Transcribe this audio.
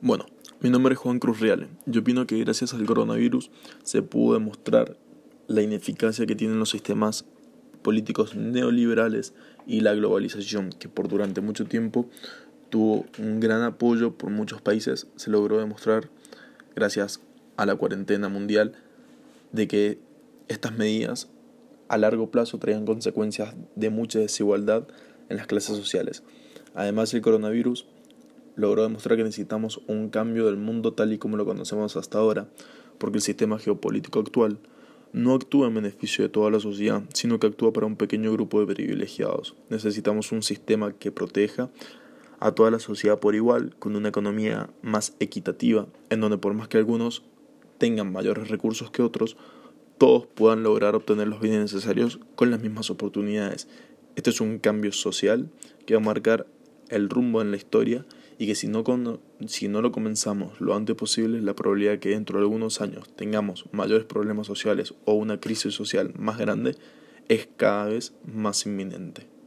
Bueno, mi nombre es Juan Cruz Reale. Yo opino que gracias al coronavirus se pudo demostrar la ineficacia que tienen los sistemas políticos neoliberales y la globalización, que por durante mucho tiempo tuvo un gran apoyo por muchos países, se logró demostrar gracias a la cuarentena mundial de que estas medidas a largo plazo traían consecuencias de mucha desigualdad en las clases sociales. Además, el coronavirus logró demostrar que necesitamos un cambio del mundo tal y como lo conocemos hasta ahora, porque el sistema geopolítico actual no actúa en beneficio de toda la sociedad, sino que actúa para un pequeño grupo de privilegiados. Necesitamos un sistema que proteja a toda la sociedad por igual, con una economía más equitativa, en donde por más que algunos tengan mayores recursos que otros, todos puedan lograr obtener los bienes necesarios con las mismas oportunidades. Este es un cambio social que va a marcar el rumbo en la historia y que si no, si no lo comenzamos lo antes posible, la probabilidad que dentro de algunos años tengamos mayores problemas sociales o una crisis social más grande es cada vez más inminente.